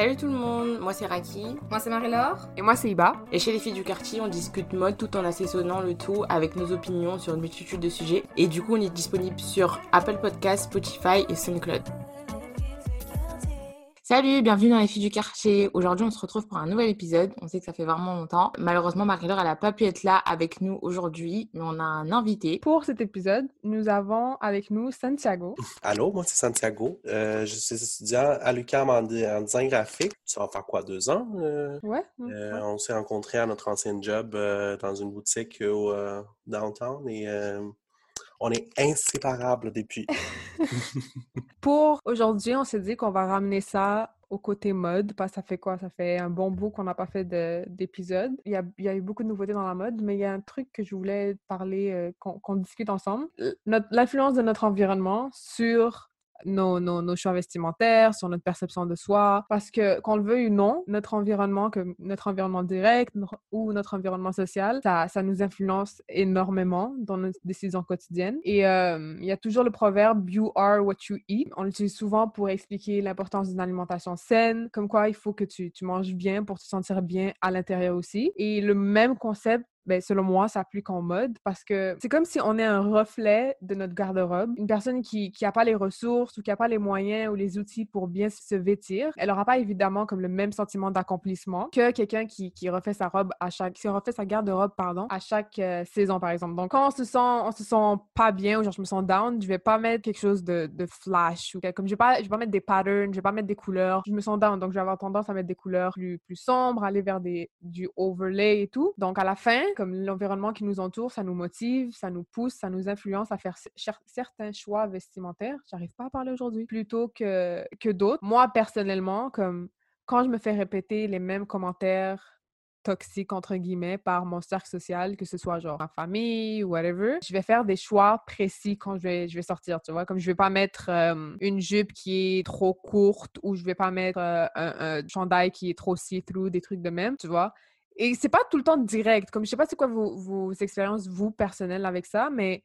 Salut tout le monde, moi c'est Raki. Moi c'est Marie-Laure. Et moi c'est Iba. Et chez les filles du quartier, on discute mode tout en assaisonnant le tout avec nos opinions sur une multitude de sujets. Et du coup, on est disponible sur Apple Podcasts, Spotify et SoundCloud. Salut, bienvenue dans les filles du quartier. Aujourd'hui, on se retrouve pour un nouvel épisode. On sait que ça fait vraiment longtemps. Malheureusement, Marie-Laure, elle n'a pas pu être là avec nous aujourd'hui, mais on a un invité. Pour cet épisode, nous avons avec nous Santiago. Allô, moi c'est Santiago. Euh, je suis étudiant à l'UQAM en, design graphique. Ça va faire quoi, deux ans? Euh, Ouais. euh, ouais. On s'est rencontrés à notre ancien job euh, dans une boutique au euh, downtown et euh, on est inséparables depuis. Pour aujourd'hui, on s'est dit qu'on va ramener ça au côté mode, parce que ça fait quoi? Ça fait un bon bout qu'on n'a pas fait de- d'épisode. Il y a, il y a eu beaucoup de nouveautés dans la mode, mais il y a un truc que je voulais parler, euh, qu'on discute ensemble. L'influence de notre environnement sur nos, nos, choix vestimentaires, sur notre perception de soi. Parce que, qu'on le veuille ou non, notre environnement, que notre environnement direct ou notre environnement social, ça, ça nous influence énormément dans nos décisions quotidiennes. Et il y a toujours le proverbe You are what you eat. On l'utilise souvent pour expliquer l'importance d'une alimentation saine, comme quoi il faut que tu, tu manges bien pour te sentir bien à l'intérieur aussi. Et le même concept ben, selon moi, s'applique en mode parce que c'est comme si on est un reflet de notre garde-robe. Une personne qui n'a pas les ressources ou qui n'a pas les moyens ou les outils pour bien se vêtir, elle n'aura pas évidemment comme le même sentiment d'accomplissement que quelqu'un qui, qui refait sa robe à chaque, qui refait sa garde-robe, pardon, à chaque euh, saison, par exemple. Donc, quand on se sent, on se sent pas bien ou genre je me sens down, je vais pas mettre quelque chose de, de flash ou comme je vais pas, je vais pas mettre des patterns, je vais pas mettre des couleurs. Je me sens down, donc je vais avoir tendance à mettre des couleurs plus, plus sombres, aller vers des, du overlay et tout. Donc, à la fin, comme l'environnement qui nous entoure, ça nous motive, ça nous pousse, ça nous influence à faire cer- cer- certains choix vestimentaires. J'arrive pas à parler aujourd'hui. Plutôt que, que d'autres. Moi, personnellement, comme quand je me fais répéter les mêmes commentaires toxiques, entre guillemets, par mon cercle social, que ce soit genre ma famille ou whatever, je vais faire des choix précis quand je vais, je vais sortir, tu vois. Comme je vais pas mettre une jupe qui est trop courte ou je vais pas mettre un, un chandail qui est trop see-through, des trucs de même, tu vois. Et c'est pas tout le temps direct. Comme je sais pas c'est quoi vos, expériences, vous, personnelles, avec ça, mais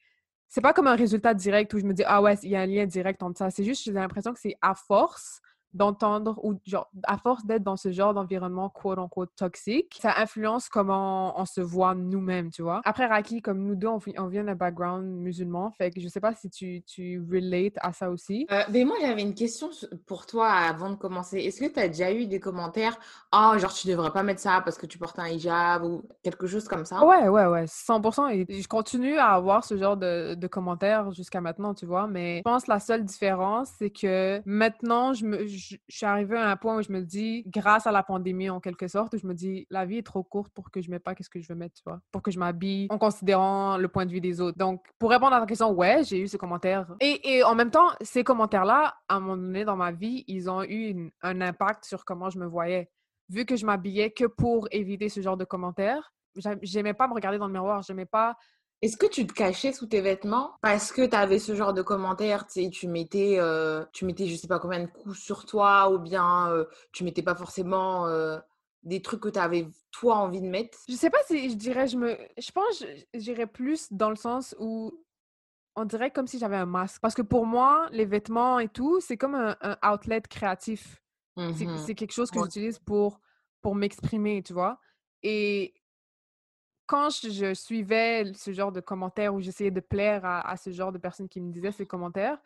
c'est pas comme un résultat direct où je me dis, ah ouais, il y a un lien direct entre ça. C'est juste, j'ai l'impression que c'est à force d'entendre ou genre à force d'être dans ce genre d'environnement quote unquote toxique, ça influence comment on se voit nous-mêmes, tu vois? Après Raki, comme nous deux, on, vi- on vient d'un background musulman, fait que je sais pas si tu, tu relates à ça aussi. Euh, mais moi, j'avais une question pour toi avant de commencer. Est-ce que tu as déjà eu des commentaires Oh, genre, tu devrais pas mettre ça parce que tu portes un hijab ou quelque chose comme ça? Ouais, ouais, ouais, 100%. Et je continue à avoir ce genre de, de commentaires jusqu'à maintenant, tu vois? Mais je pense que la seule différence, c'est que maintenant, je, me, je, je suis arrivée à un point où je me dis, grâce à la pandémie en quelque sorte, où je me dis, la vie est trop courte pour que je mette pas qu'est-ce que je veux mettre, tu vois. Pour que je m'habille en considérant le point de vue des autres. Donc, pour répondre à ta question, ouais, j'ai eu ces commentaires. Et, et en même temps, ces commentaires-là, à un moment donné dans ma vie, ils ont eu un impact sur comment je me voyais vu que je m'habillais que pour éviter ce genre de commentaires, j'a- j'aimais pas me regarder dans le miroir, j'aimais pas Est-ce que tu te cachais sous tes vêtements parce que tu avais ce genre de commentaires, tu mettais, euh, tu mettais je sais pas combien de coups sur toi ou bien euh, tu mettais pas forcément euh, des trucs que tu avais toi envie de mettre? Je sais pas si je dirais, je me, je pense, j'irais plus dans le sens où on dirait comme si j'avais un masque. Parce que pour moi, les vêtements et tout, c'est comme un, un outlet créatif. C'est Mhm. c'est quelque chose que j'utilise pour, pour m'exprimer, tu vois? Et quand je, je suivais ce genre de commentaires où j'essayais de plaire à, à ce genre de personnes qui me disaient ces commentaires,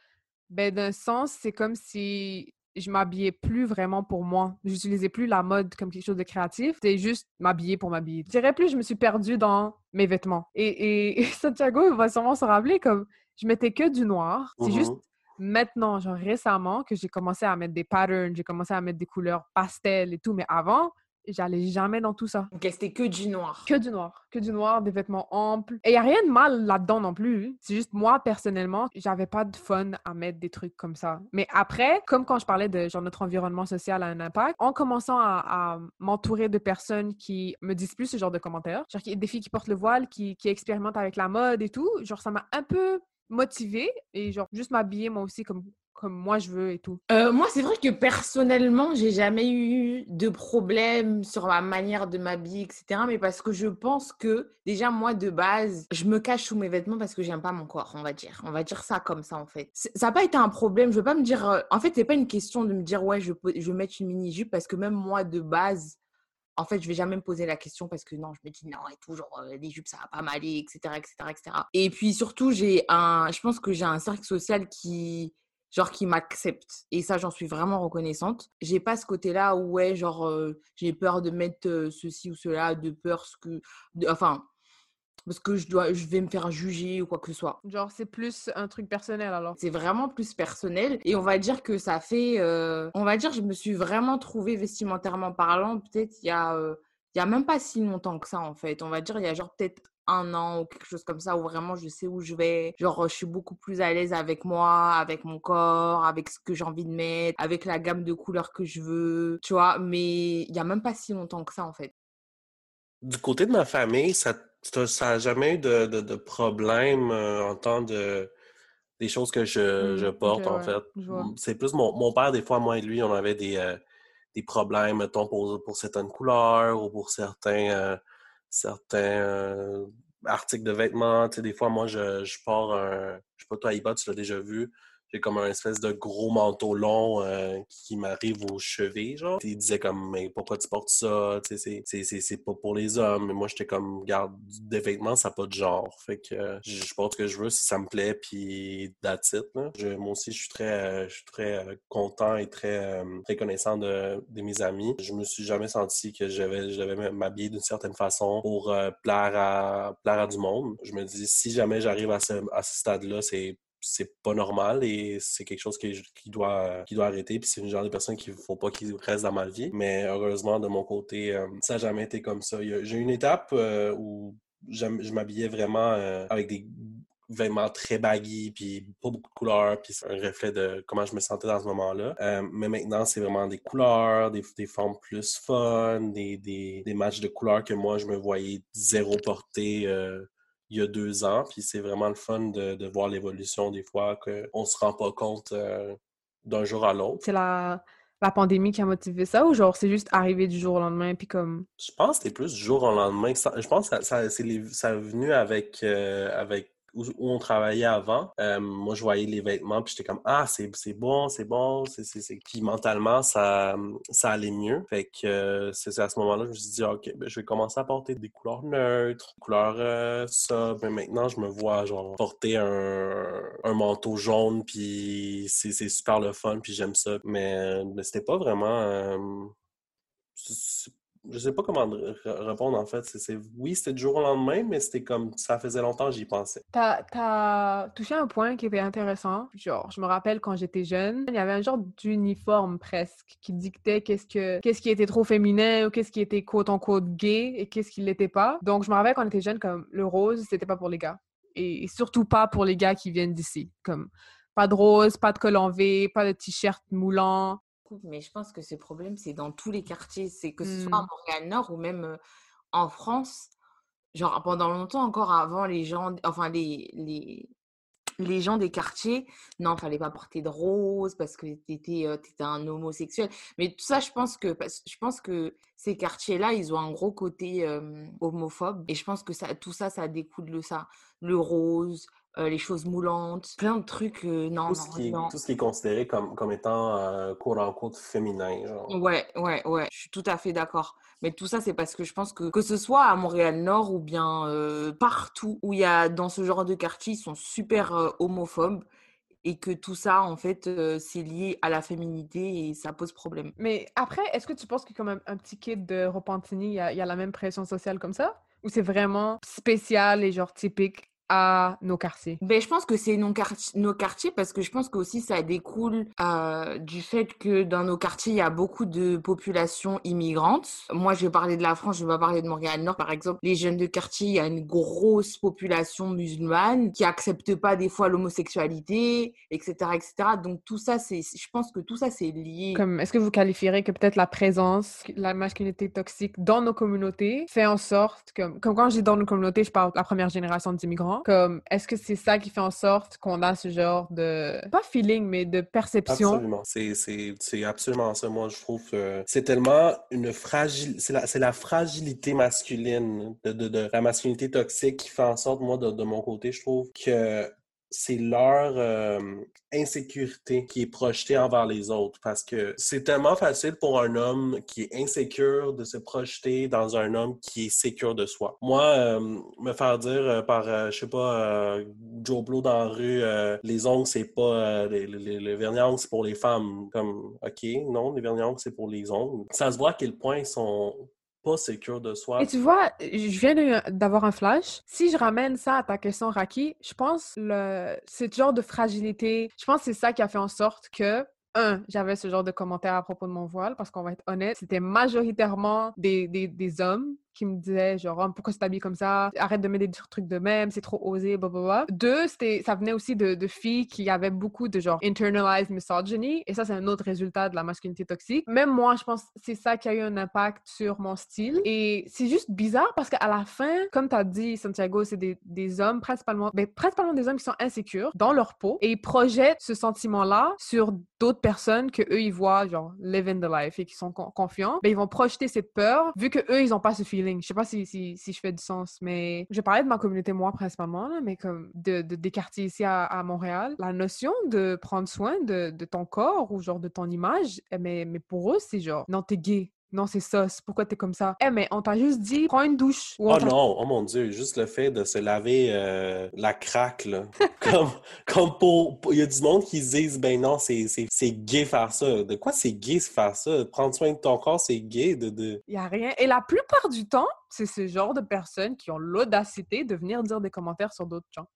ben d'un sens, c'est comme si je m'habillais plus vraiment pour moi. J'utilisais plus la mode comme quelque chose de créatif. C'était juste m'habiller pour m'habiller. Je dirais plus, je me suis perdue dans mes vêtements. Et, et, et Santiago va sûrement se rappeler comme je mettais que du noir. C'est juste Mhm. maintenant, genre récemment, que j'ai commencé à mettre des patterns, j'ai commencé à mettre des couleurs pastel et tout. Mais avant, j'allais jamais dans tout ça. Ok, c'était que du noir. Que du noir. Que du noir, des vêtements amples. Et il n'y a rien de mal là-dedans non plus. C'est juste moi, personnellement, j'avais pas de fun à mettre des trucs comme ça. Mais après, comme quand je parlais de genre notre environnement social a un impact, en commençant à, à m'entourer de personnes qui me disent plus ce genre de commentaires, genre des filles qui portent le voile, qui, qui expérimentent avec la mode et tout, genre ça m'a un peu motivée et genre juste m'habiller moi aussi comme, comme moi je veux et tout. Euh, moi, c'est vrai que personnellement, j'ai jamais eu de problème sur ma manière de m'habiller, etc. Mais parce que je pense que, déjà, moi, de base, je me cache sous mes vêtements parce que j'aime pas mon corps, on va dire. On va dire ça comme ça, en fait. Ça n'a pas été un problème. Je veux pas me dire. euh, En fait, c'est pas une question de me dire, ouais, je, je vais mettre une mini-jupe parce que même moi, de base, en fait, je vais jamais me poser la question parce que non, je me dis non et tout, genre euh, les jupes ça va pas m'aller, etc., etc., etc. Et puis surtout, j'ai un, je pense que j'ai un cercle social qui, genre, qui m'accepte. Et ça, j'en suis vraiment reconnaissante. J'ai pas ce côté-là où ouais, genre, euh, j'ai peur de mettre euh, ceci ou cela, de peur ce que, de- enfin, parce que je dois, je vais me faire juger ou quoi que ce soit. Genre c'est plus un truc personnel alors. C'est vraiment plus personnel et on va dire que ça fait, euh, on va dire, je me suis vraiment trouvée vestimentairement parlant, peut-être il y a, il y a même pas si longtemps que ça en fait. On va dire il y a genre peut-être un an ou quelque chose comme ça où vraiment je sais où je vais. Genre je suis beaucoup plus à l'aise avec moi, avec mon corps, avec ce que j'ai envie de mettre, avec la gamme de couleurs que je veux, tu vois. Mais il y a même pas si longtemps que ça en fait. Du côté de ma famille, ça ça ça a jamais eu de, de, de problème euh, en temps de des choses que je, je ok, porte, en fait. je vois. M- C'est plus mon, mon père, des fois, moi et lui, on avait des, euh, des problèmes, mettons, pour, pour certaines couleurs ou pour certains, euh, certains euh, articles de vêtements. Tu sais, des fois, moi, je, je pars un... Je sais pas, toi, Iba, tu l'as déjà vu. J'ai comme un espèce de gros manteau long euh, qui m'arrive aux chevilles, genre. Il disait comme, mais pourquoi tu portes ça? C'est- pas pour les hommes. Mais moi, j'étais comme, garde, des vêtements, ça n'a pas de genre. Fait que je porte ce que je veux si ça me plaît, puis that's it, là. Je- moi aussi, je suis très, euh, je suis très euh, content et très euh, reconnaissant de, de mes amis. Je me suis jamais senti que je devais m'habiller d'une certaine façon pour plaire à, plaire à du monde. Je me dis, si jamais j'arrive à ce, à ce stade-là, c'est c'est pas normal et c'est quelque chose qui, doit, arrêter. Puis c'est une genre de personne qu'il faut pas qu'il reste dans ma vie. Mais heureusement, de mon côté, euh, ça n'a jamais été comme ça. J'ai eu une étape euh, où je m'habillais vraiment euh, avec des vêtements très baggy, puis pas beaucoup de couleurs, puis c'est un reflet de comment je me sentais dans ce moment-là. Mais maintenant, c'est vraiment des couleurs, des, des formes plus fun, des, des, matchs de couleurs que moi, je me voyais zéro porter il y a deux ans. Puis c'est vraiment le fun de, de voir l'évolution des fois, qu'on se rend pas compte euh, d'un jour à l'autre. C'est la, la pandémie qui a motivé ça ou genre c'est juste arrivé du jour au lendemain puis comme Je pense que c'était plus du jour au lendemain. Ça- Je pense que ça, ça, c'est les- ça est venu avec, euh, avec où, on travaillait avant. Euh, moi, je voyais les vêtements, puis j'étais comme Ah, c'est bon, c'est bon. c'est Puis mentalement, ça, ça allait mieux. Fait que euh, c'est à ce moment-là je me suis dit Ok, ben, je vais commencer à porter des couleurs neutres, des couleurs euh. Mais maintenant, je me vois genre porter un, un manteau jaune, puis c'est super le fun, puis j'aime ça. Mais, mais c'était pas vraiment. Je sais pas comment répondre en fait. C'est, oui, c'était du jour au lendemain, mais c'était comme ça faisait longtemps que j'y pensais. T'as, t'as touché un point qui était intéressant. Genre, je me rappelle quand j'étais jeune, il y avait un genre d'uniforme presque qui dictait qu'est-ce que qu'est-ce qui était trop féminin ou qu'est-ce qui était quote en quote gay et qu'est-ce qui l'était pas. Donc, je me rappelle quand on était jeune, comme le rose, c'était pas pour les gars. Et surtout pas pour les gars qui viennent d'ici. Comme pas de rose, pas de col en V, pas de t-shirt moulant. Mais je pense que ce problème, c'est dans tous les quartiers. C'est que ce soit à Hmm. Montréal-Nord ou même en France. genre pendant longtemps encore avant les gens, enfin les, les, les gens des quartiers, non, fallait pas porter de rose parce que tu étais, un homosexuel. Mais tout ça, je pense que, je pense que ces quartiers-là, ils ont un gros côté homophobe. Et je pense que ça, tout ça, ça découle de ça. Le rose, les choses moulantes, plein de trucs. non, tout, ce qui est, tout ce qui est considéré comme, comme étant euh, quote féminin. Ouais, ouais, ouais, je suis tout à fait d'accord. Mais tout ça, c'est parce que je pense que que ce soit à Montréal-Nord ou bien partout où il y a dans ce genre de quartier, ils sont super homophobes et que tout ça, en fait, c'est lié à la féminité et ça pose problème. Mais après, est-ce que tu penses que comme un, petit kid de Repentigny, il y, a, il y a la même pression sociale comme ça? Ou c'est vraiment spécial et genre typique? À nos quartiers ben, Je pense que c'est nos, quartiers, nos quartiers parce que je pense que aussi ça découle euh, du fait que dans nos quartiers, il y a beaucoup de populations immigrantes. Moi, je vais parler de la France, je vais pas parler de Montréal-Nord. Par exemple, les jeunes de quartier, il y a une grosse population musulmane qui accepte pas des fois l'homosexualité, etc., etc. Donc tout ça, c'est, je pense que tout ça, c'est lié. Comme, est-ce que vous qualifierez que peut-être la présence, la masculinité toxique dans nos communautés fait en sorte que, comme quand je dis dans nos communautés, je parle de la première génération d'immigrants, comme, est-ce que c'est ça qui fait en sorte qu'on a ce genre de, pas feeling, mais de perception? Absolument. C'est absolument ça. Moi, je trouve que c'est tellement une fragile, c'est la, la, fragilité masculine, de, de, de, la masculinité toxique qui fait en sorte, moi, de, de mon côté, je trouve que c'est leur euh, insécurité qui est projetée envers les autres parce que c'est tellement facile pour un homme qui est insécure de se projeter dans un homme qui est sécure de soi. Moi, euh, me faire dire euh, par, je sais pas, Joe Blow dans la rue, les ongles, c'est pas, les, les, vernis ongles, c'est pour les femmes. Comme, OK, non, les vernis ongles, c'est pour les ongles. Ça se voit à quel point ils sont pas sécure de soi. Et tu vois, je viens d'avoir un flash. Si je ramène ça à ta question, Raki, je pense le ce genre de fragilité, je pense que c'est ça qui a fait en sorte que un, j'avais ce genre de commentaires à propos de mon voile, parce qu'on va être honnête, c'était majoritairement des, des, des hommes qui me disait genre oh, pourquoi tu t'habilles comme ça? Arrête de mettre des trucs de même c'est trop osé blablabla deux c'était ça venait aussi de, de, filles qui avaient beaucoup de genre internalized misogyny et ça c'est un autre résultat de la masculinité toxique. Même moi je pense c'est ça qui a eu un impact sur mon style. Et c'est juste bizarre parce qu'à la fin comme tu as dit Santiago c'est des, des, hommes principalement ben, principalement des hommes qui sont insécures dans leur peau et ils projettent ce sentiment là sur d'autres personnes que eux ils voient genre living the life et qui sont confiants. Ben ils vont projeter cette peur vu que eux ils ont pas ce feeling je sais pas si, si, je fais du sens, mais je parlais de ma communauté, moi, principalement, mais comme de, de, des quartiers ici à, à, Montréal. La notion de prendre soin de, de, ton corps ou genre de ton image, eh, mais, mais pour eux, c'est genre, non, t'es gay. Non, c'est ça. Pourquoi t'es comme ça? Eh, mais on t'a juste dit, prends une douche. oh non, oh mon Dieu, juste le fait de se laver euh, la craque, là. comme, comme pour. Il y a du monde qui se disent, ben non, c'est gay faire ça. De quoi c'est gay faire ça? Prendre soin de ton corps, c'est gay. De, de... Il y a rien. Et la plupart du temps, c'est ce genre de personnes qui ont l'audacité de venir dire des commentaires sur d'autres gens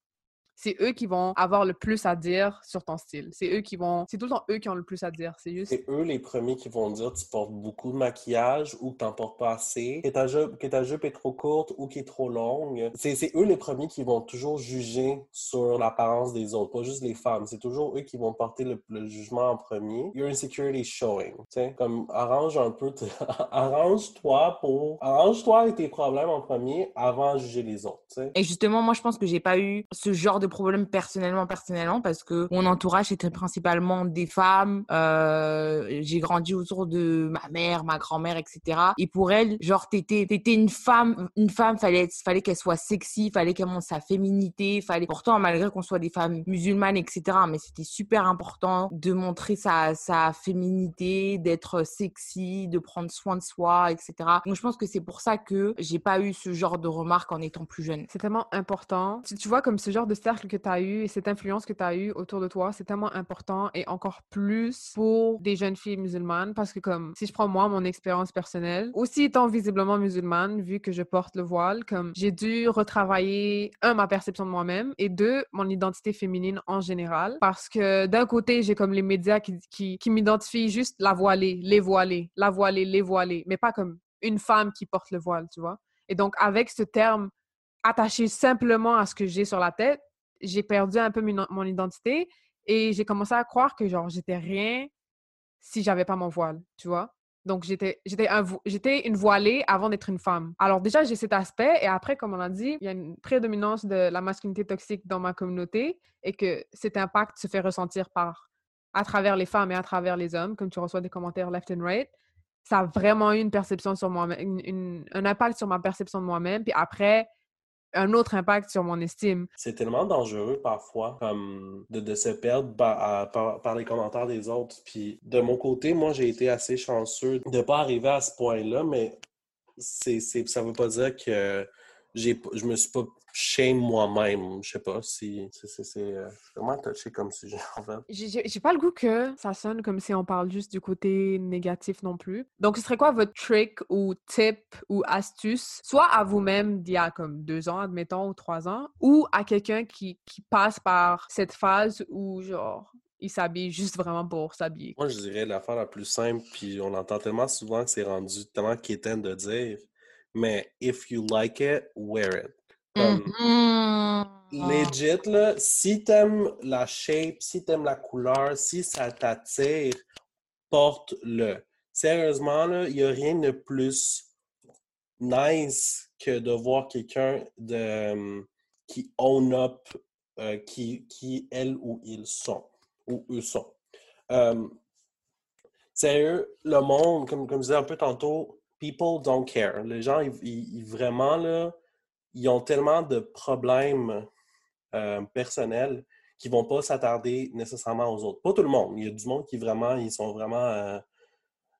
c'est eux qui vont avoir le plus à dire sur ton style. C'est eux qui vont. C'est tout le temps eux qui ont le plus à dire. C'est juste. C'est eux les premiers qui vont dire tu portes beaucoup de maquillage ou que t'en portes pas assez, que ta, jupe, que ta jupe est trop courte ou qui est trop longue. C'est eux les premiers qui vont toujours juger sur l'apparence des autres, pas juste les femmes. C'est toujours eux qui vont porter le, jugement en premier. Your insecurity showing. sais, comme arrange un peu, arrange-toi pour. Arrange-toi avec tes problèmes en premier avant de juger les autres. Et justement, moi je pense que j'ai pas eu ce genre de problèmes personnellement, personnellement, parce que mon entourage était principalement des femmes. Euh, j'ai grandi autour de ma mère, ma grand-mère, etc. Et pour elle, genre, t'étais, t'étais une femme, une femme, fallait, fallait qu'elle soit sexy, fallait qu'elle montre sa féminité, fallait, pourtant, malgré qu'on soit des femmes musulmanes, etc., mais c'était super important de montrer sa, sa féminité, d'être sexy, de prendre soin de soi, etc. Donc, je pense que c'est pour ça que j'ai pas eu ce genre de remarques en étant plus jeune. C'est tellement important. Tu, tu vois, comme ce genre de que tu as eu et cette influence que tu as eu autour de toi, c'est tellement important et encore plus pour des jeunes filles musulmanes parce que comme si je prends moi mon expérience personnelle, aussi étant visiblement musulmane vu que je porte le voile, comme j'ai dû retravailler un ma perception de moi-même et deux mon identité féminine en général parce que d'un côté j'ai comme les médias qui, qui, qui m'identifient juste la voilée, les voilées, la voilée, les voilées, mais pas comme une femme qui porte le voile, tu vois? Et donc avec ce terme attaché simplement à ce que j'ai sur la tête, j'ai perdu un peu mon, identité et j'ai commencé à croire que genre j'étais rien si j'avais pas mon voile, tu vois? Donc, j'étais, un une voilée avant d'être une femme. Alors, déjà, j'ai cet aspect. Et après, comme on a dit, il y a une prédominance de la masculinité toxique dans ma communauté et que cet impact se fait ressentir par, à travers les femmes et à travers les hommes, comme tu reçois des commentaires left and right. Ça a vraiment eu une perception sur moi, une- une- un impact sur ma perception de moi-même. Puis après, un autre impact sur mon estime. C'est tellement dangereux parfois de, de se perdre par, les commentaires des autres. Puis de mon côté, moi, j'ai été assez chanceux de ne pas arriver à ce point-là, mais c'est, c'est, ça veut pas dire que j'ai, je me suis pas shame moi-même. Je sais pas si c'est, euh, vraiment touché comme sujet, en fait. J'ai- pas le goût que ça sonne comme si on parle juste du côté négatif non plus. Donc, ce serait quoi votre trick ou tip ou astuce, soit à vous-même d'il y a comme deux ans, admettons, ou trois ans, ou à quelqu'un qui, qui passe par cette phase où, genre, il s'habille juste vraiment pour s'habiller? Moi, je dirais l'affaire la plus simple, puis on entend tellement souvent que c'est rendu tellement quétaine de dire, mais if you like it, wear it. Comme, Mhm. Legit, là, si t'aimes la shape, si t'aimes la couleur, si ça t'attire, porte-le. Sérieusement, là, il n'y a rien de plus nice que de voir quelqu'un de, hum, qui own up, euh, qui, qui elle ou ils sont, ou eux sont. Euh, sérieux, le monde, comme, comme je disais un peu tantôt, people don't care. Les gens, ils, ils- ils- vraiment, là, ils ont tellement de problèmes euh, personnels qu'ils vont pas s'attarder nécessairement aux autres. Pas tout le monde. Il y a du monde qui vraiment, ils sont vraiment euh,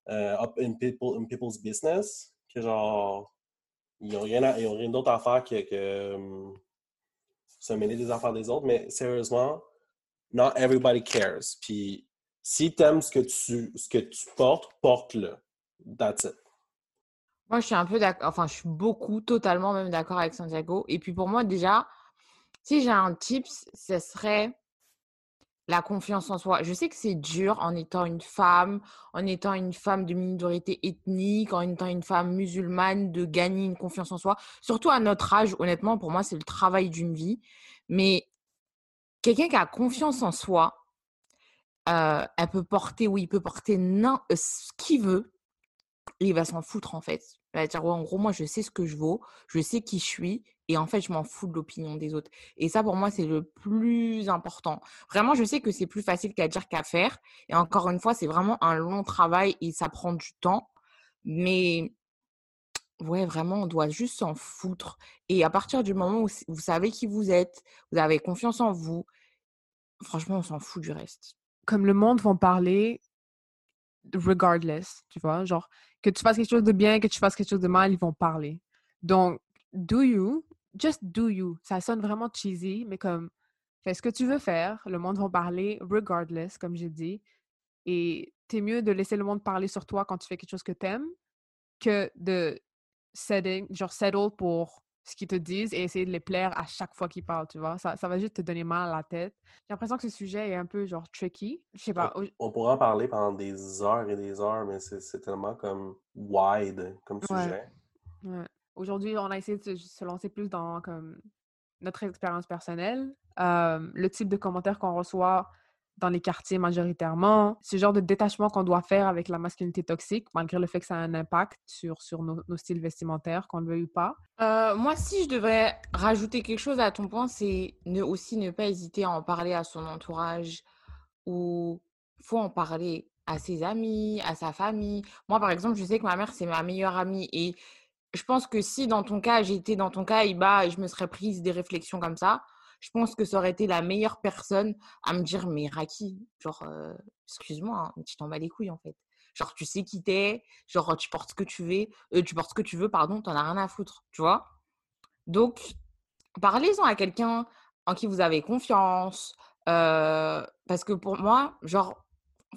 euh, up in, people, in people's business, que genre, ils n'ont rien, rien d'autre à faire que, hum, se mêler des affaires des autres. Mais sérieusement, not everybody cares. Puis si t'aimes ce que tu, ce que tu portes, porte-le. That's it. Moi, je suis un peu d'accord, enfin, je suis beaucoup, totalement même d'accord avec Santiago. Et puis pour moi, déjà, si j'ai un tips, ce serait la confiance en soi. Je sais que c'est dur en étant une femme, en étant une femme de minorité ethnique, en étant une femme musulmane, de gagner une confiance en soi. Surtout à notre âge, honnêtement, pour moi, c'est le travail d'une vie. Mais quelqu'un qui a confiance en soi, euh, elle peut porter, oui, il peut porter ce qu'il veut. Et il va s'en foutre en fait. Il va dire, en gros, moi, je sais ce que je vaux, je sais qui je suis, et en fait, je m'en fous de l'opinion des autres. Et ça, pour moi, c'est le plus important. Vraiment, je sais que c'est plus facile qu'à dire qu'à faire. Et encore une fois, c'est vraiment un long travail et ça prend du temps. Mais ouais, vraiment, on doit juste s'en foutre. Et à partir du moment où vous savez qui vous êtes, vous avez confiance en vous, franchement, on s'en fout du reste. Comme le monde va parler regardless, tu vois, genre, que tu fasses quelque chose de bien, que tu fasses quelque chose de mal, ils vont parler. Donc, do you, just do you. Ça sonne vraiment cheesy, mais comme, fais ce que tu veux faire, le monde va parler regardless, comme j'ai dit, et t'es mieux de laisser le monde parler sur toi quand tu fais quelque chose que t'aimes que de setting, genre settle pour ce qu'ils te disent et essayer de les plaire à chaque fois qu'ils parlent, tu vois? Ça, ça va juste te donner mal à la tête. J'ai l'impression que ce sujet est un peu genre tricky. Je sais pas. au- On pourrait en parler pendant des heures et des heures, mais c'est tellement comme wide comme Ouais. sujet. Ouais. Aujourd'hui, on a essayé de se, se lancer plus dans comme notre expérience personnelle, euh, le type de commentaires qu'on reçoit dans les quartiers majoritairement, ce genre de détachement qu'on doit faire avec la masculinité toxique, malgré le fait que ça a un impact sur, sur nos, styles vestimentaires, qu'on le veuille ou pas. Euh, moi, si je devrais rajouter quelque chose à ton point, c'est ne, aussi ne pas hésiter à en parler à son entourage ou faut en parler à ses amis, à sa famille. Moi, par exemple, je sais que ma mère, c'est ma meilleure amie et je pense que si dans ton cas, j'étais dans ton cas je me serais prise des réflexions comme ça, je pense que ça aurait été la meilleure personne à me dire, mais Raki, genre, euh, excuse-moi, hein, tu t'en bats les couilles en fait. Genre, tu sais qui t'es, genre, tu portes ce que tu veux, euh, tu portes ce que tu veux, pardon, t'en as rien à foutre, tu vois. Donc, parlez-en à quelqu'un en qui vous avez confiance, euh, parce que pour moi, genre,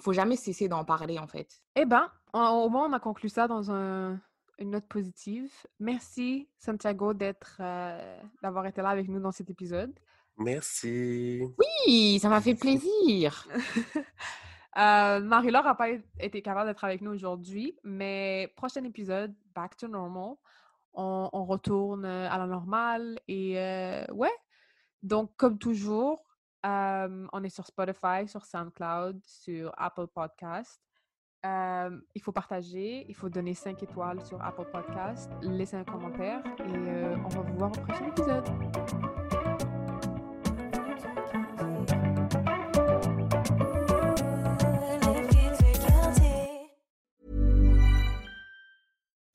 faut jamais cesser d'en parler en fait. Eh ben, au moins, on a conclu ça dans un- une note positive. Merci, Santiago, d'être, d'avoir été là avec nous dans cet épisode. Merci. Oui, ça m'a fait plaisir. Euh, Marie-Laure n'a pas été capable d'être avec nous aujourd'hui, mais prochain épisode, Back to Normal, on, on retourne euh, à la normale et euh, ouais. Donc, comme toujours, euh, on est sur Spotify, sur SoundCloud, sur Apple Podcast. Euh, il faut partager, il faut donner 5 étoiles sur Apple Podcast, laisser un commentaire et euh, on va vous voir au prochain épisode.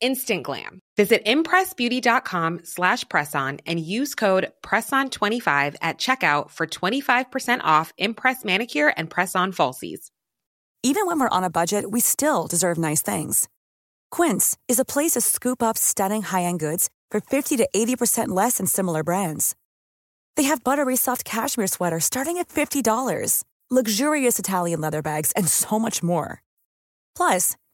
instant glam. Visit impressbeauty.com slash presson and use code PRESSON25 at checkout for 25% off Impress Manicure and Press-On Falsies. Even when we're on a budget, we still deserve nice things. Quince is a place to scoop up stunning high-end goods for 50 to 80% less than similar brands. They have buttery soft cashmere sweaters starting at $50, luxurious Italian leather bags, and so much more. Plus,